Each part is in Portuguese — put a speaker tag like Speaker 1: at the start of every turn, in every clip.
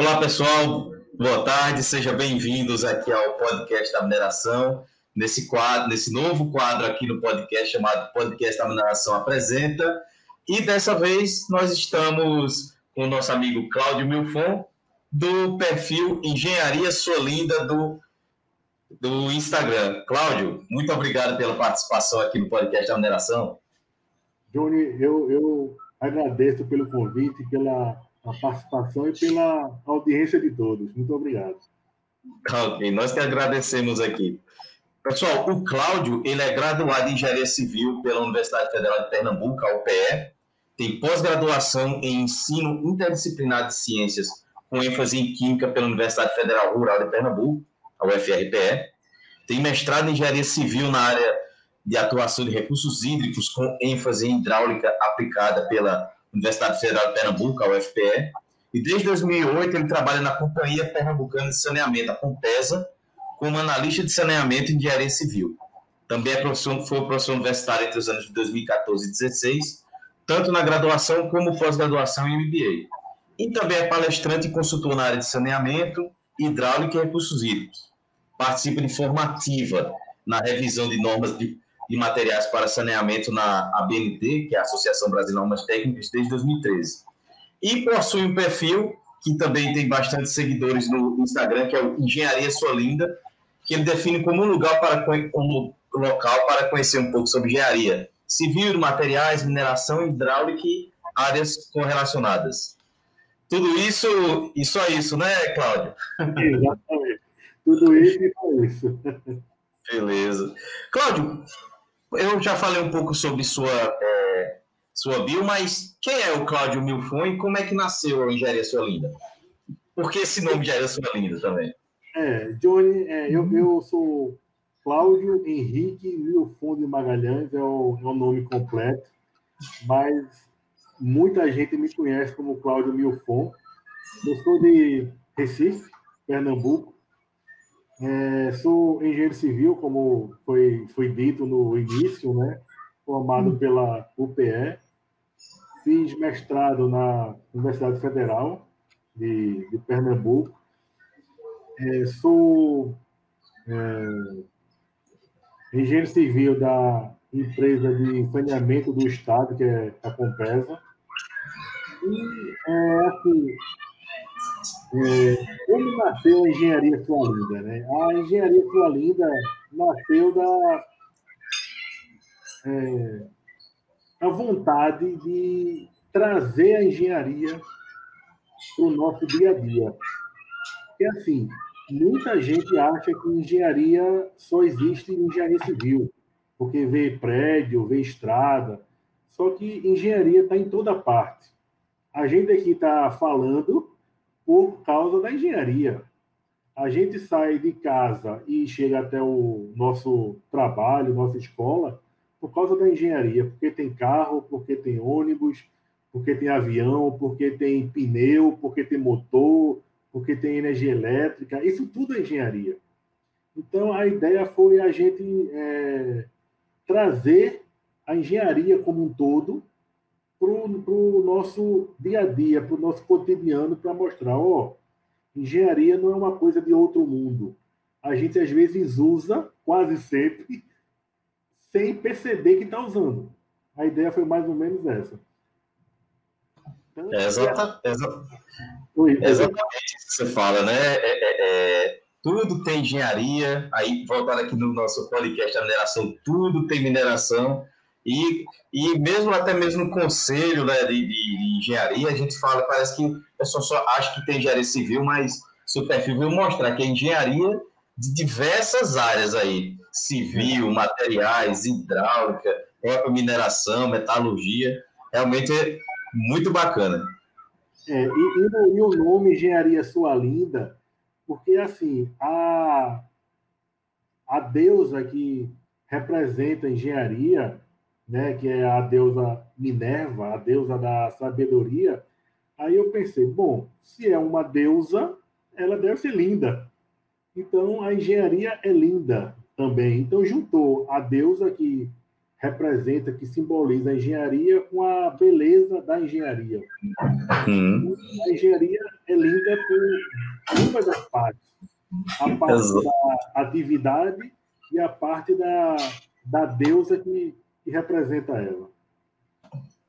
Speaker 1: Olá, pessoal. Boa tarde. Sejam bem-vindos aqui ao podcast da mineração. Nesse quadro, nesse novo quadro aqui no podcast chamado Podcast da Mineração apresenta. E dessa vez nós estamos com o nosso amigo Cláudio Milfon do perfil Engenharia Solinda do do Instagram. Cláudio, muito obrigado pela participação aqui no podcast da mineração.
Speaker 2: Johnny, eu, eu agradeço pelo convite, pela participação e pela audiência de todos. Muito obrigado.
Speaker 1: Ok, nós que agradecemos aqui. Pessoal, o Cláudio, ele é graduado em Engenharia Civil pela Universidade Federal de Pernambuco, a UPE, tem pós-graduação em Ensino Interdisciplinar de Ciências, com ênfase em Química pela Universidade Federal Rural de Pernambuco, a UFRPE, tem mestrado em Engenharia Civil na área de atuação de recursos hídricos, com ênfase em hidráulica aplicada pela Universidade Federal de Pernambuco, a UFPE, e desde 2008 ele trabalha na Companhia Pernambucana de Saneamento, a Compesa, como analista de saneamento e engenharia civil. Também é professor, foi professor universitário entre os anos de 2014 e 2016, tanto na graduação como pós-graduação em MBA. E também é palestrante e consultor na área de saneamento, hidráulica e recursos hídricos. Participa de formativa na revisão de normas de, de materiais para saneamento na ABNT, que é a Associação Brasileira de Normas Técnicas, desde 2013. E possui um perfil que também tem bastante seguidores no Instagram, que é o Engenharia Sua Linda, que ele define como um lugar para um local para conhecer um pouco sobre engenharia civil, materiais, mineração, hidráulica e áreas correlacionadas. Tudo isso e só isso, né, Cláudio?
Speaker 2: Exatamente. Tudo isso e só isso.
Speaker 1: Beleza. Cláudio, eu já falei um pouco sobre sua, é, sua bio, mas quem é o Cláudio Milfon e como é que nasceu a Engenharia Sua Linda? Por que esse nome Engenharia Sua Linda também?
Speaker 2: É, Johnny, é, eu, eu sou Cláudio Henrique Milfon de Magalhães, é o, é o nome completo, mas muita gente me conhece como Cláudio Milfon. Eu sou de Recife, Pernambuco. É, sou engenheiro civil, como foi, foi dito no início, né? formado pela UPE. Fiz mestrado na Universidade Federal de, de Pernambuco. É, sou é, engenheiro civil da empresa de saneamento do Estado, que é a Compesa. E é, assim, é, como nasceu a engenharia Sua Linda? Né? A engenharia Sua Linda nasceu da é, a vontade de trazer a engenharia para o nosso dia a dia. Porque, assim, muita gente acha que engenharia só existe em engenharia civil, porque vê prédio, vê estrada. Só que engenharia está em toda parte. A gente aqui está falando por causa da engenharia. A gente sai de casa e chega até o nosso trabalho, nossa escola, por causa da engenharia, porque tem carro, porque tem ônibus, porque tem avião, porque tem pneu, porque tem motor, porque tem energia elétrica, isso tudo é engenharia. Então, a ideia foi a gente é, trazer a engenharia como um todo para o nosso dia a dia, para o nosso cotidiano, para mostrar, ó, engenharia não é uma coisa de outro mundo. A gente às vezes usa, quase sempre, sem perceber que está usando. A ideia foi mais ou menos essa.
Speaker 1: Então, é exata, exa, Oi, exatamente isso que você fala, né? É, é, é, tudo tem engenharia, aí voltando aqui no nosso podcast a mineração, tudo tem mineração. E, e mesmo até mesmo no conselho né, de, de, engenharia, a gente fala, parece que o pessoal só acha que tem engenharia civil, mas seu perfil veio mostrar que é engenharia de diversas áreas aí, civil, materiais, hidráulica, própria mineração, metalurgia, realmente é muito bacana.
Speaker 2: É, e, e, e, o nome Engenharia Sua Linda, porque assim, a, a deusa que representa a engenharia, né, que é a deusa Minerva, a deusa da sabedoria. Aí eu pensei, bom, se é uma deusa, ela deve ser linda. Então a engenharia é linda também. Então juntou a deusa que representa, que simboliza a engenharia com a beleza da engenharia. Hum. A engenharia é linda por uma das partes. A parte Exato. da atividade e a parte da, da deusa que, que representa ela.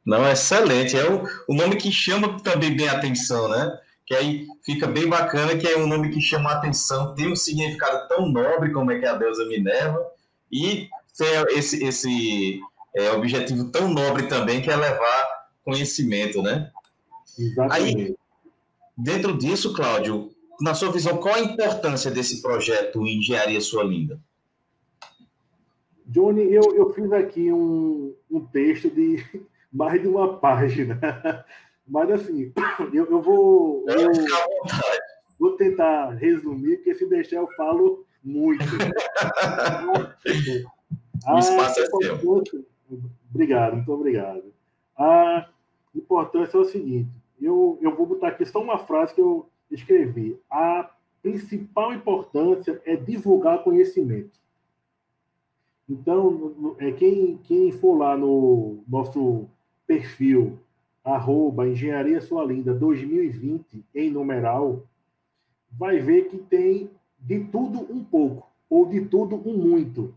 Speaker 1: Não, excelente. É o, o nome que chama também bem a atenção, né? Que aí fica bem bacana, que é um nome que chama a atenção, tem um significado tão nobre como é que é a deusa Minerva, e tem esse, esse é, objetivo tão nobre também, que é levar conhecimento, né? Exatamente. Aí, dentro disso, Cláudio, na sua visão, qual a importância desse projeto Engenharia Sua Linda?
Speaker 2: Johnny, eu, eu fiz aqui um, um texto de mais de uma página. Mas, assim, eu, eu vou. Eu, vou tentar resumir, porque se deixar eu falo muito.
Speaker 1: o espaço é seu.
Speaker 2: Obrigado, muito obrigado. A importância é o seguinte: eu, eu vou botar aqui só uma frase que eu escrevi. A principal importância é divulgar conhecimento. Então, é, quem, quem for lá no nosso perfil, arroba Engenharia Sua Linda 2020, em numeral, vai ver que tem de tudo um pouco, ou de tudo um muito.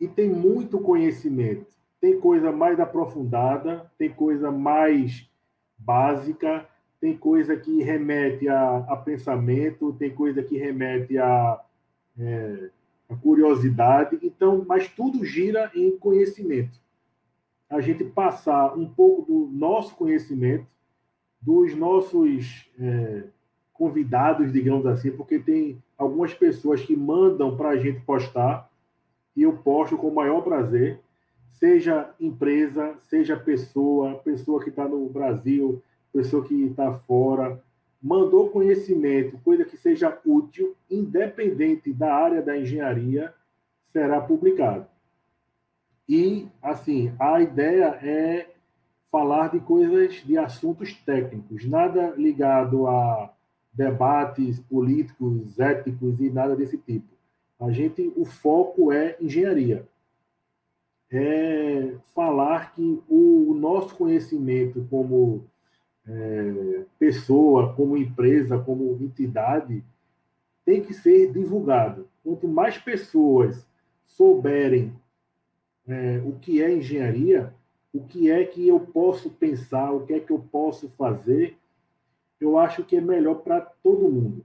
Speaker 2: E tem muito conhecimento. Tem coisa mais aprofundada, tem coisa mais básica, tem coisa que remete a, a pensamento, tem coisa que remete a, é, a curiosidade. Então, mas tudo gira em conhecimento. A gente passar um pouco do nosso conhecimento, dos nossos é, convidados, digamos assim, porque tem algumas pessoas que mandam para a gente postar e eu posto com o maior prazer, seja empresa, seja pessoa, pessoa que está no Brasil, pessoa que está fora, mandou conhecimento, coisa que seja útil, independente da área da engenharia, será publicado. E, assim, a ideia é falar de coisas, de assuntos técnicos, nada ligado a debates políticos, éticos e nada desse tipo. A gente, o foco é engenharia. É falar que o, nosso conhecimento como é, pessoa, como empresa, como entidade, tem que ser divulgado. Quanto mais pessoas souberem é, o que é engenharia, o que é que eu posso pensar, o que é que eu posso fazer, eu acho que é melhor para todo mundo.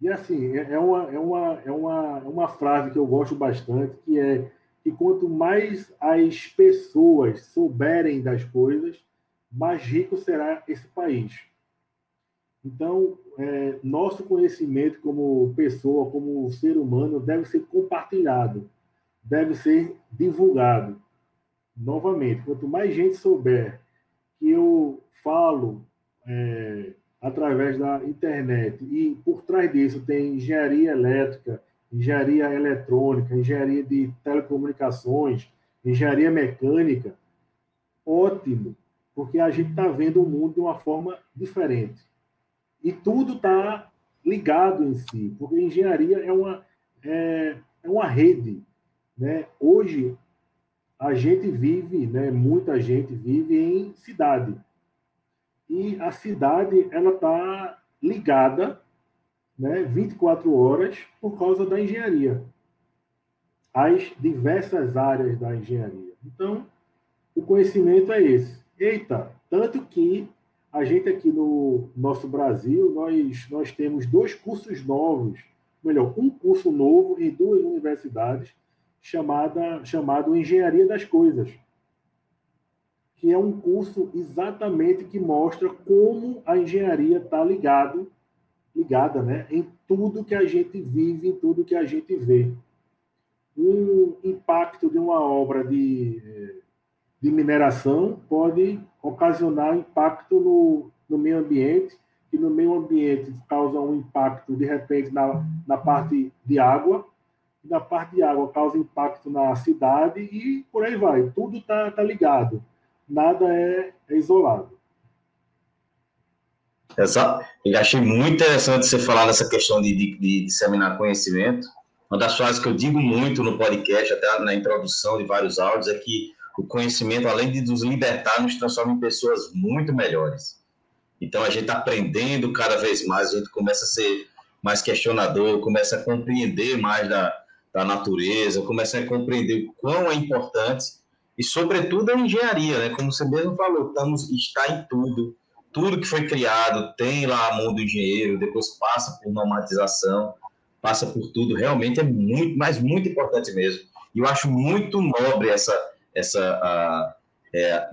Speaker 2: E assim, é, é uma, é, uma, é, uma, é uma frase que eu gosto bastante, que é que quanto mais as pessoas souberem das coisas, mais rico será esse país. Então, é, nosso conhecimento como pessoa, como ser humano, deve ser compartilhado, deve ser divulgado. Novamente, quanto mais gente souber que eu falo é, através da internet e por trás disso tem engenharia elétrica, engenharia eletrônica, engenharia de telecomunicações, engenharia mecânica, ótimo, porque a gente está vendo o mundo de uma forma diferente. E tudo está ligado em si, porque engenharia é uma, é, é uma rede. Né? Hoje, a gente vive, né, muita gente vive em cidade e a cidade ela está ligada né, 24 horas por causa da engenharia, as diversas áreas da engenharia. Então, o conhecimento é esse. Eita, tanto que a gente aqui no nosso Brasil, nós, nós temos dois cursos novos, melhor, um curso novo em duas universidades, chamada, chamado Engenharia das Coisas que é um curso exatamente que mostra como a engenharia está ligado, ligada, né, em tudo que a gente vive, em tudo que a gente vê. O impacto de uma obra de, de mineração pode ocasionar impacto no, no meio ambiente, e no meio ambiente causa um impacto, de repente, na, na parte de água, e na parte de água causa impacto na cidade, e por aí vai. Tudo está tá ligado nada é, é isolado.
Speaker 1: Exato. Eu achei muito interessante você falar dessa questão de, de, disseminar conhecimento, Uma das frases que eu digo muito no podcast, até na introdução de vários áudios, é que o conhecimento, além de nos libertar, nos transforma em pessoas muito melhores. Então, a gente está aprendendo cada vez mais, a gente começa a ser mais questionador, começa a compreender mais da, da natureza, começa a compreender o quão é importante, e, sobretudo, a engenharia, né? como você mesmo falou, estamos, está em tudo, tudo que foi criado tem lá a mão do engenheiro, depois passa por normatização, passa por tudo, realmente é muito, mas muito importante mesmo. E eu acho muito nobre essa, essa, é,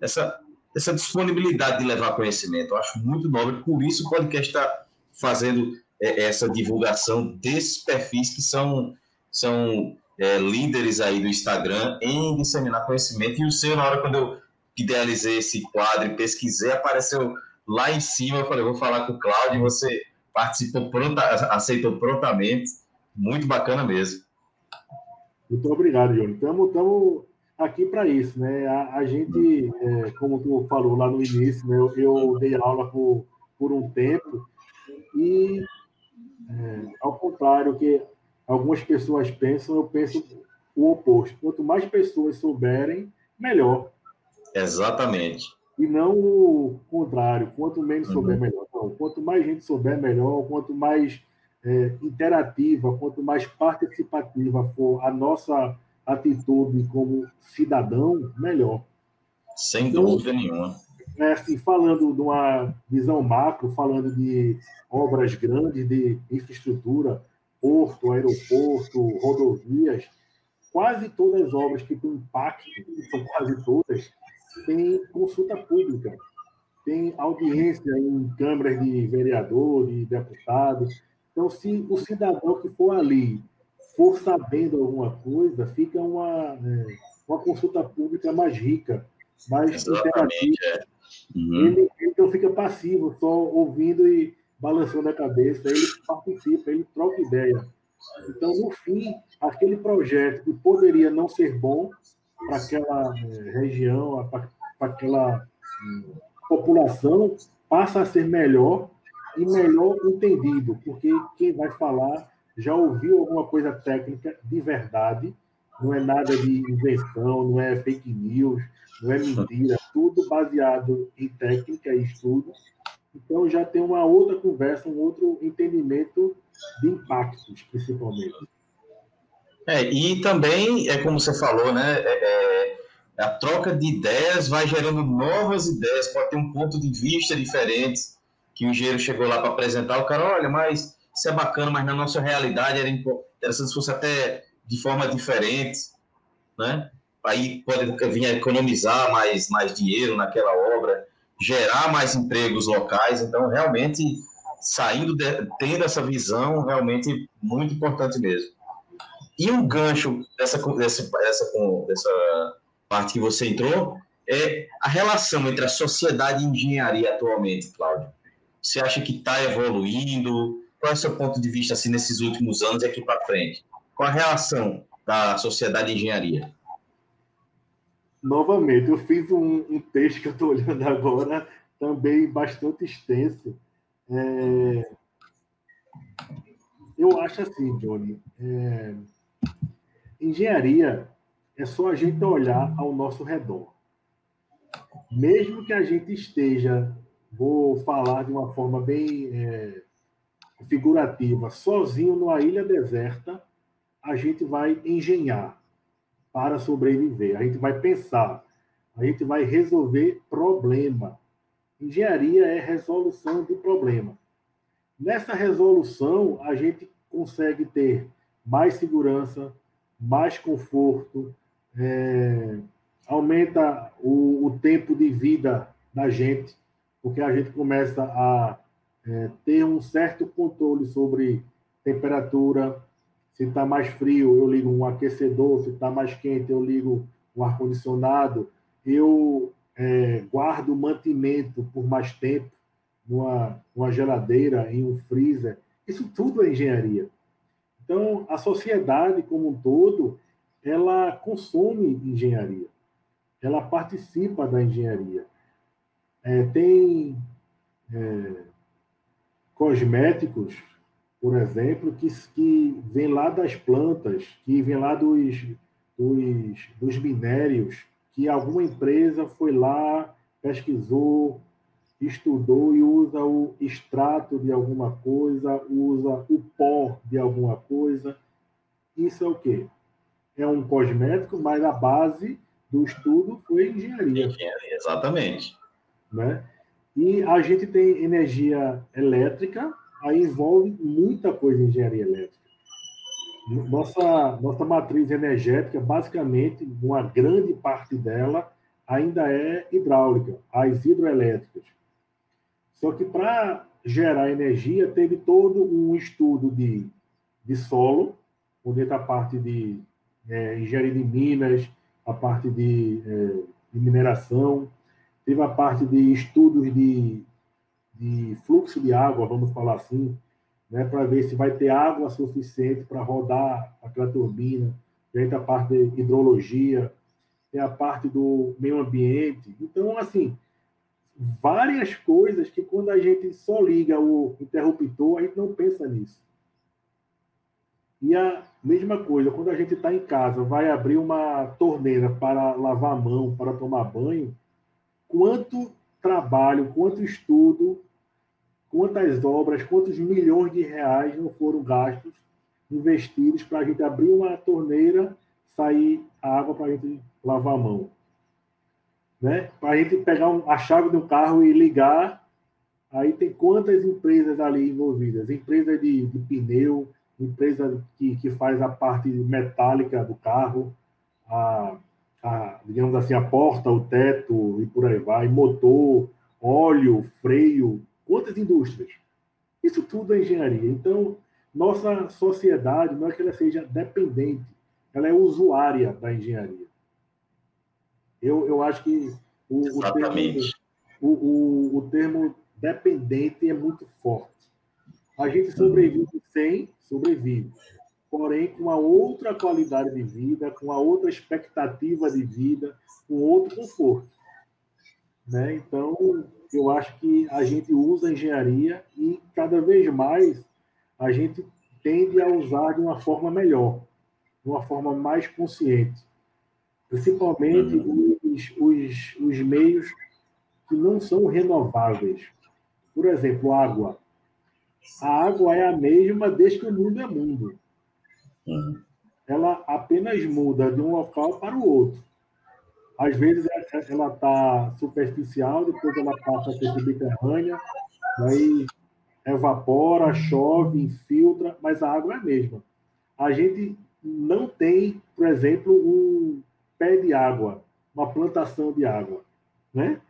Speaker 1: essa, essa disponibilidade de levar conhecimento. Eu acho muito nobre, por isso o podcast está fazendo é, essa divulgação desses perfis que são, são é, líderes aí do Instagram em disseminar conhecimento. E o seu, na hora quando eu idealizei esse quadro e pesquisei, apareceu lá em cima. Eu falei, vou falar com o Cláudio, você participou pronta, aceitou prontamente. Muito bacana mesmo.
Speaker 2: Muito obrigado, Johnny. Estamos aqui para isso, né? A, a gente, é, como tu falou lá no início, né? eu, eu dei aula por, por um tempo e, é, ao contrário que algumas pessoas pensam, eu penso o oposto. Quanto mais pessoas souberem, melhor.
Speaker 1: Exatamente.
Speaker 2: E não o contrário, quanto menos souber, uhum. melhor. Não, quanto mais gente souber, melhor. Quanto mais é, interativa, quanto mais participativa for a nossa atitude como cidadão, melhor.
Speaker 1: Sem então, dúvida nenhuma.
Speaker 2: É, assim, falando de uma visão macro, falando de obras grandes de infraestrutura, porto, aeroporto, rodovias, quase todas as obras que têm impacto, são quase todas, têm consulta pública, tem audiência em câmaras de vereador, de deputado. Então, se o cidadão que for ali for sabendo alguma coisa, fica uma, é, uma consulta pública mais rica, mais interativa. É. Uhum. Ele, não fica passivo, só ouvindo e balançando a cabeça, ele participa, ele troca ideia. Então, no fim, aquele projeto que poderia não ser bom para aquela é, região, para aquela hum, população, passa a ser melhor e melhor entendido, porque quem vai falar já ouviu alguma coisa técnica de verdade, não é nada de invenção, não é fake news, não é mentira, tudo baseado em técnica e estudo. Então já tem uma outra conversa, um outro entendimento de impactos, principalmente.
Speaker 1: É, e também, é como você falou, né? É, é, a troca de ideias vai gerando novas ideias, pode ter um ponto de vista diferente, que o engenheiro chegou lá para apresentar, o cara, olha, mas isso é bacana, mas na nossa realidade era interessante se fosse até de forma diferente, né? Aí pode vir a economizar mais, mais dinheiro naquela obra, gerar mais empregos locais, então realmente saindo, de, tendo essa visão, realmente muito importante mesmo. E um gancho dessa, dessa, dessa, dessa parte que você entrou é a relação entre a sociedade e a engenharia atualmente, Cláudio. Você acha que está evoluindo? Qual é o seu ponto de vista assim, nesses últimos anos e aqui para frente? Qual a relação da sociedade e engenharia?
Speaker 2: Novamente, eu fiz um, um texto que eu estou olhando agora, também bastante extenso. É... Eu acho assim, Johnny, é... engenharia é só a gente olhar ao nosso redor. Mesmo que a gente esteja, vou falar de uma forma bem é, figurativa, sozinho numa ilha deserta, a gente vai engenhar para sobreviver. A gente vai pensar, a gente vai resolver problema. Engenharia é resolução de problema. Nessa resolução, a gente consegue ter mais segurança, mais conforto, é, aumenta o, o, tempo de vida da gente, porque a gente começa a é, ter um certo controle sobre temperatura. Se está mais frio, eu ligo um aquecedor. Se está mais quente, eu ligo um ar-condicionado. Eu é, guardo mantimento por mais tempo numa, numa geladeira, em um freezer. Isso tudo é engenharia. Então, a sociedade como um todo ela consome engenharia, ela participa da engenharia. É, tem é, cosméticos por exemplo, que, que vem lá das plantas, que vem lá dos, dos, dos minérios, que alguma empresa foi lá, pesquisou, estudou e usa o extrato de alguma coisa, usa o pó de alguma coisa. Isso é o quê? É um cosmético, mas a base do estudo foi engenharia.
Speaker 1: Engenharia, exatamente.
Speaker 2: Né? E a gente tem energia elétrica, aí envolve muita coisa em engenharia elétrica. Nossa, nossa matriz energética, basicamente, uma grande parte dela ainda é hidráulica, as hidroelétricas. Só que para gerar energia, teve todo um estudo de, de solo, onde está a parte de é, engenharia de minas, a parte de, é, de, mineração, teve a parte de estudos de, de fluxo de água, vamos falar assim, né, para ver se vai ter água suficiente para rodar aquela turbina, tem a parte de hidrologia, tem a parte do meio ambiente. Então, assim, várias coisas que quando a gente só liga o interruptor, a gente não pensa nisso. E a mesma coisa, quando a gente está em casa, vai abrir uma torneira para lavar a mão, para tomar banho, quanto trabalho, quanto estudo, quantas obras, quantos milhões de reais não foram gastos, investidos para a gente abrir uma torneira, sair água para a gente lavar a mão né? Para a gente pegar um, a chave do carro e ligar, aí tem quantas empresas ali envolvidas? Empresa de, de pneu, empresa que, que faz a parte metálica do carro, a, a, digamos assim, a porta, o teto e por aí vai, motor, óleo, freio, quantas indústrias? Isso tudo é engenharia. Então, nossa sociedade não é que ela seja dependente, ela é usuária da engenharia. Eu, eu acho que o, o, termo, o, o, o termo dependente é muito forte. A gente sobrevive sem, sobrevive. Porém, com a outra qualidade de vida, com a outra expectativa de vida, com outro conforto. Né? Então, eu acho que a gente usa a engenharia e cada vez mais a gente tende a usar de uma forma melhor, de uma forma mais consciente principalmente uhum. os, os, os meios que não são renováveis. Por exemplo, água. A água é a mesma desde que o mundo é mundo. Uhum. Ela apenas muda de um local para o outro. Às vezes ela está superficial, depois ela passa a ser subterrânea, evapora, chove, infiltra, mas a água é a mesma. A gente não tem, por exemplo, um, pé de água, uma plantação de água, né?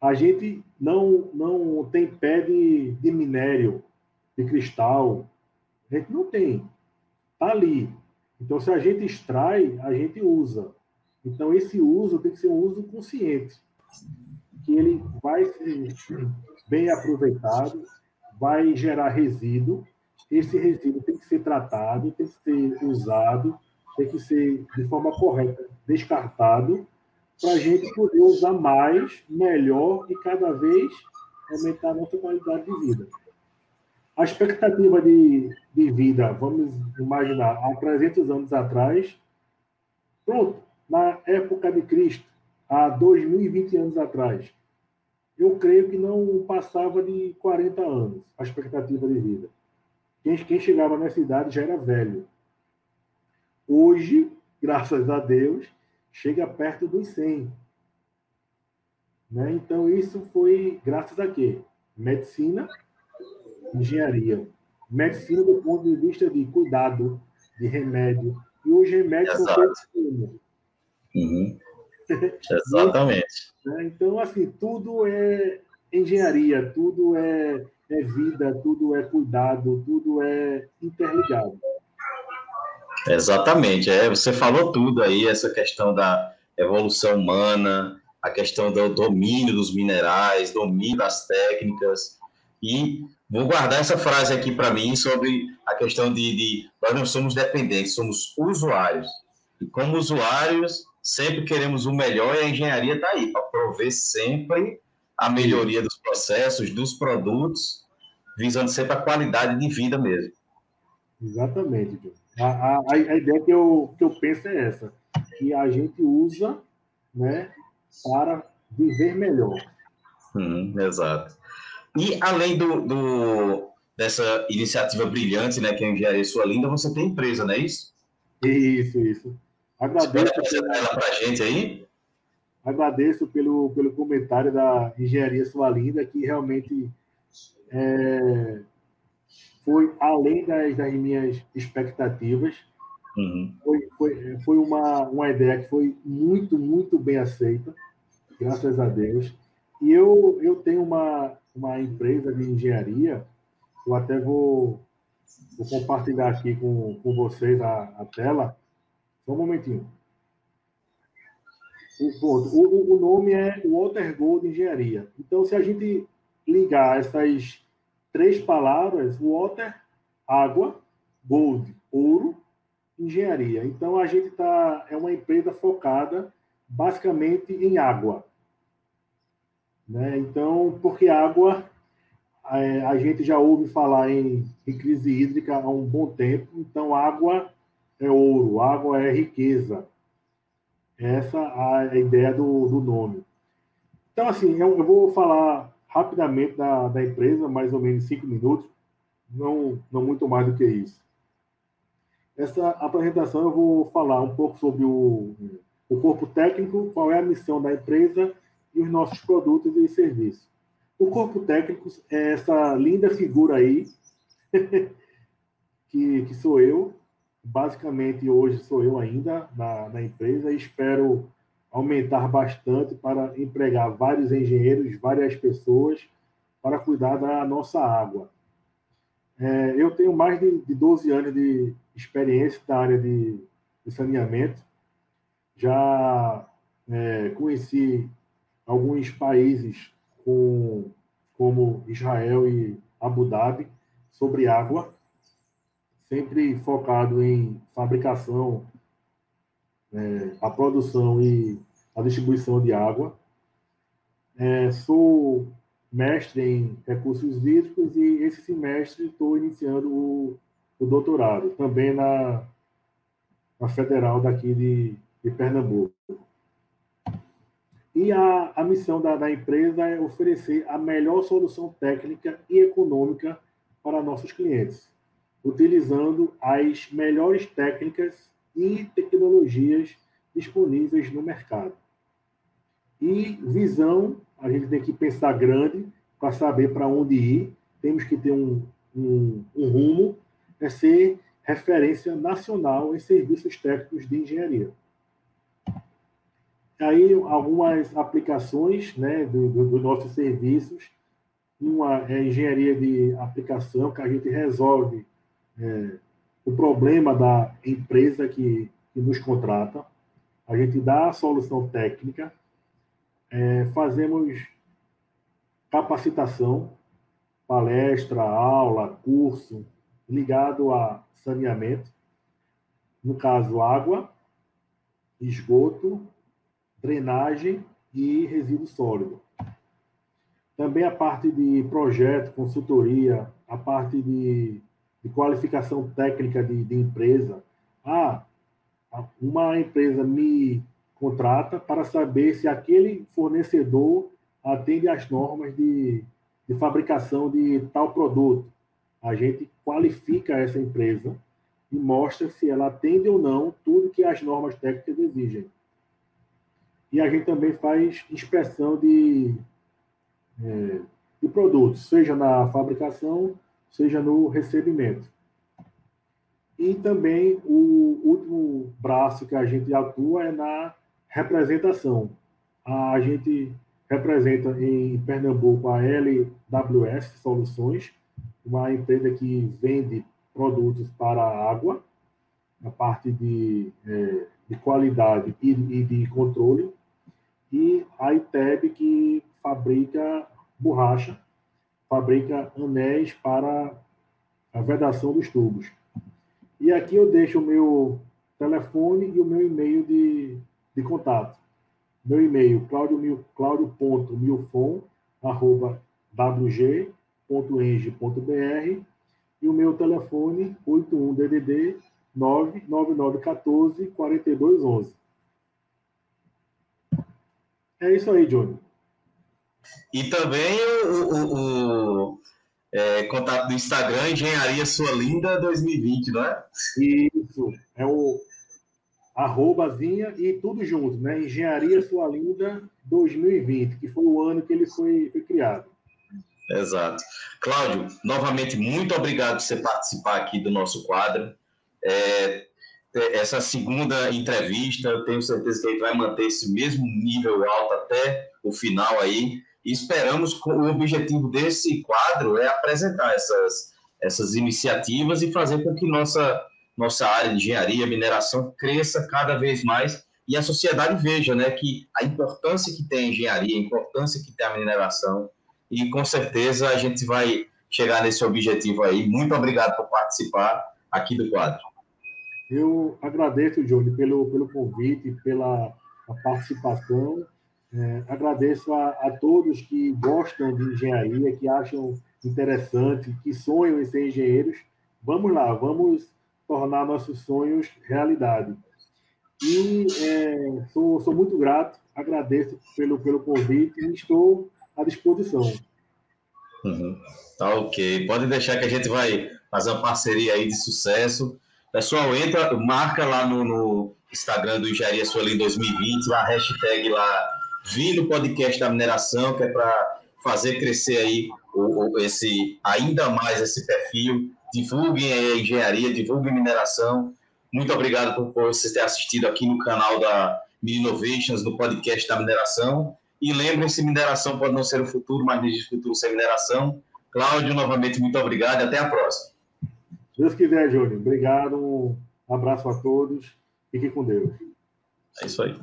Speaker 2: A gente não não tem pé de, de minério, de cristal, a gente não tem, tá ali. Então, se a gente extrai, a gente usa. Então, esse uso tem que ser um uso consciente, que ele vai ser bem aproveitado, vai gerar resíduo. Esse resíduo tem que ser tratado, tem que ser usado, tem que ser de forma correta descartado para a gente poder usar mais, melhor e cada vez aumentar a nossa qualidade de vida. A expectativa de, de vida, vamos imaginar, há 300 anos atrás, pronto, na época de Cristo, há 2020 anos atrás, eu creio que não passava de 40 anos a expectativa de vida. Quem, quem chegava nessa idade já era velho. Hoje, graças a Deus, chega perto dos 100. Né? Então, isso foi graças a quê? Medicina, engenharia. Medicina do ponto de vista de cuidado, de remédio. E os remédios Exato. são feitos
Speaker 1: uhum. Exatamente.
Speaker 2: Né? Então, assim, tudo é engenharia, tudo é, é vida, tudo é cuidado, tudo é interligado.
Speaker 1: Exatamente, é, você falou tudo aí, essa questão da evolução humana, a questão do domínio dos minerais, domínio das técnicas, e vou guardar essa frase aqui para mim sobre a questão de, de, nós não somos dependentes, somos usuários, e como usuários sempre queremos o melhor e a engenharia está aí para prover sempre a melhoria dos processos, dos produtos, visando sempre a qualidade de vida mesmo.
Speaker 2: Exatamente, a, a, a, ideia que eu, que eu penso é essa, que a gente usa né, para viver melhor.
Speaker 1: Hum, exato. E além do, do, dessa iniciativa brilhante, né, que é a Engenharia Sua Linda, você tem empresa, não é isso?
Speaker 2: Isso, isso.
Speaker 1: Agradeço. Você pode ela para a gente aí?
Speaker 2: Agradeço pelo, pelo comentário da Engenharia Sua Linda, que realmente é, foi além das, das minhas expectativas. Uhum. Foi, foi, foi uma, uma ideia que foi muito, muito bem aceita, graças a Deus. E eu, eu tenho uma, uma empresa de engenharia, eu até vou, vou compartilhar aqui com, com vocês a, a tela. Só um momentinho. O, o, nome é Water Gold Engenharia. Então, se a gente ligar essas três palavras: water, água, gold, ouro, engenharia. Então a gente tá é uma empresa focada basicamente em água, né? Então porque água é, a gente já ouve falar em, em crise hídrica há um bom tempo. Então água é ouro, água é riqueza. Essa é a ideia do, do nome. Então, assim, eu, eu vou falar rapidamente da, da empresa, mais ou menos cinco minutos, não, não muito mais do que isso. Essa apresentação eu vou falar um pouco sobre o, o corpo técnico, qual é a missão da empresa e os nossos produtos e serviços. O corpo técnico é essa linda figura aí, que, que sou eu. Basicamente, hoje sou eu ainda na, na empresa e espero aumentar bastante para empregar vários engenheiros, várias pessoas para cuidar da nossa água. É, eu tenho mais de, de 12 anos de experiência na área de, de saneamento. Já é, conheci alguns países com, como Israel e Abu Dhabi sobre água, sempre focado em fabricação é, a produção e a distribuição de água. É, sou mestre em recursos hídricos e esse semestre estou iniciando o, o, doutorado, também na, na Federal daqui de, de Pernambuco. E a, a missão da, da empresa é oferecer a melhor solução técnica e econômica para nossos clientes, utilizando as melhores técnicas e tecnologias disponíveis no mercado. E visão, a gente tem que pensar grande para saber para onde ir, temos que ter um, um, um rumo, é ser referência nacional em serviços técnicos de engenharia. Aí, algumas aplicações né, dos do, do nossos serviços. Uma é engenharia de aplicação, que a gente resolve é, o problema da empresa que, que nos contrata, a gente dá a solução técnica, é, fazemos capacitação, palestra, aula, curso ligado a saneamento, no caso água, esgoto, drenagem e resíduo sólido. Também a parte de projeto, consultoria, a parte de de qualificação técnica de, de empresa. Ah, uma empresa me contrata para saber se aquele fornecedor atende às normas de, de fabricação de tal produto. A gente qualifica essa empresa e mostra se ela atende ou não tudo que as normas técnicas exigem. E a gente também faz inspeção de, é, de produtos, seja na fabricação, seja no recebimento. E também o último braço que a gente atua é na representação. A gente representa em Pernambuco a LWS Soluções, uma empresa que vende produtos para a água, na parte de, é, de qualidade e, e, de controle, e a ITEB, que fabrica borracha fabrica anéis para a vedação dos tubos. E aqui eu deixo o meu telefone e o meu e-mail de, de contato. Meu e-mail, claudio.milfon.wg.eng.br e o meu telefone 81DDD 99914 4211. É isso aí, Johnny.
Speaker 1: E também o, o, o é, contato do Instagram, Engenharia Sua Linda 2020, não é?
Speaker 2: Isso, é o arrobazinha e tudo junto, né? Engenharia Sua Linda 2020, que foi o ano que ele foi, foi criado.
Speaker 1: Exato. Cláudio, novamente, muito obrigado por você participar aqui do nosso quadro. É, essa segunda entrevista, tenho certeza que a gente vai manter esse mesmo nível alto até o final aí. E esperamos o objetivo desse quadro é apresentar essas, essas iniciativas e fazer com que nossa, nossa área de engenharia, mineração cresça cada vez mais e a sociedade veja né, que a importância que tem a engenharia, a importância que tem a mineração, e com certeza a gente vai chegar nesse objetivo aí. Muito obrigado por participar aqui do quadro.
Speaker 2: Eu agradeço, Johnny, pelo, pelo convite, pela participação. É, agradeço a, a, todos que gostam de engenharia, que acham interessante, que sonham em ser engenheiros. Vamos lá, vamos tornar nossos sonhos realidade. E é, sou, sou muito grato, agradeço pelo, pelo convite e estou à disposição.
Speaker 1: Uhum. Tá ok. Pode deixar que a gente vai fazer uma parceria aí de sucesso. Pessoal, entra, marca lá no, no Instagram do Engenharia Sueli 2020, a hashtag lá Vindo Podcast da Mineração, que é para fazer crescer aí o, o, esse, ainda mais esse perfil. Divulguem a engenharia, divulguem mineração. Muito obrigado por, por vocês terem assistido aqui no canal da Innovations, no podcast da mineração. E lembrem-se, mineração pode não ser o futuro, mas existe futuro sem mineração. Cláudio, novamente, muito obrigado e até a próxima.
Speaker 2: Deus quiser, Júnior. Obrigado, um abraço a todos. Fiquem com Deus.
Speaker 1: É isso aí.